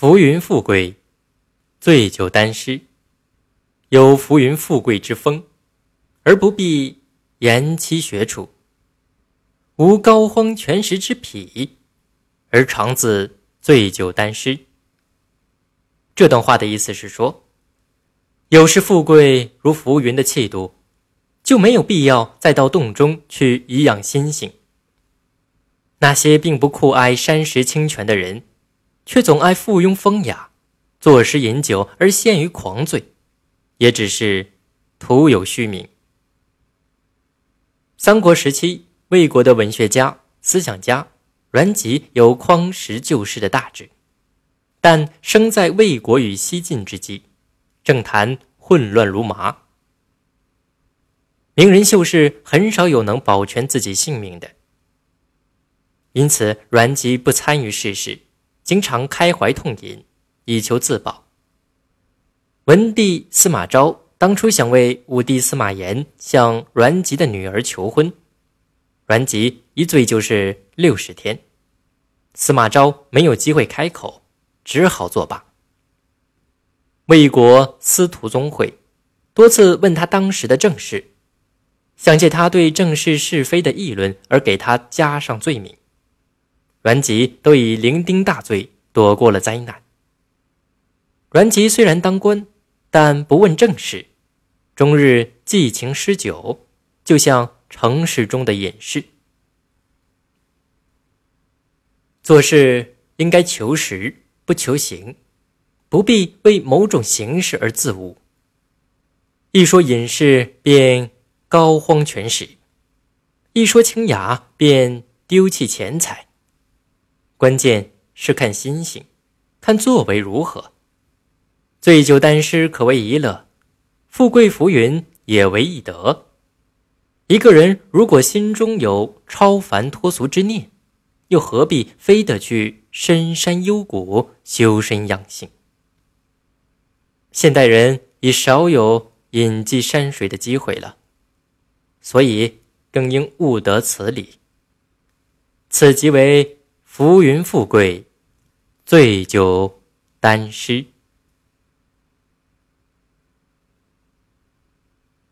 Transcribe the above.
浮云富贵，醉酒丹诗，有浮云富贵之风，而不必言妻学处；无膏肓全食之癖，而常自醉酒丹诗。这段话的意思是说，有时富贵如浮云的气度，就没有必要再到洞中去颐养心性。那些并不酷爱山石清泉的人，却总爱附庸风雅，作诗饮酒而陷于狂醉，也只是徒有虚名。三国时期，魏国的文学家、思想家阮籍有匡时救世的大志，但生在魏国与西晋之际，政坛混乱如麻，名人秀士很少有能保全自己性命的。因此，阮籍不参与世事，经常开怀痛饮，以求自保。文帝司马昭当初想为武帝司马炎向阮籍的女儿求婚，阮籍一醉就是六十天，司马昭没有机会开口，只好作罢。魏国司徒宗会多次问他当时的政事，想借他对政事是非的议论而给他加上罪名。阮籍都以酩酊大醉躲过了灾难。阮籍虽然当官，但不问政事，终日寄情诗酒，就像城市中的隐士。做事应该求实不求形，不必为某种形式而自误。一说隐士，便高荒全食；一说清雅，便丢弃钱财。关键是看心性，看作为如何。醉酒丹诗可为一乐，富贵浮云也为一德。一个人如果心中有超凡脱俗之念，又何必非得去深山幽谷修身养性？现代人已少有隐迹山水的机会了，所以更应悟得此理。此即为。浮云富贵，醉酒丹诗。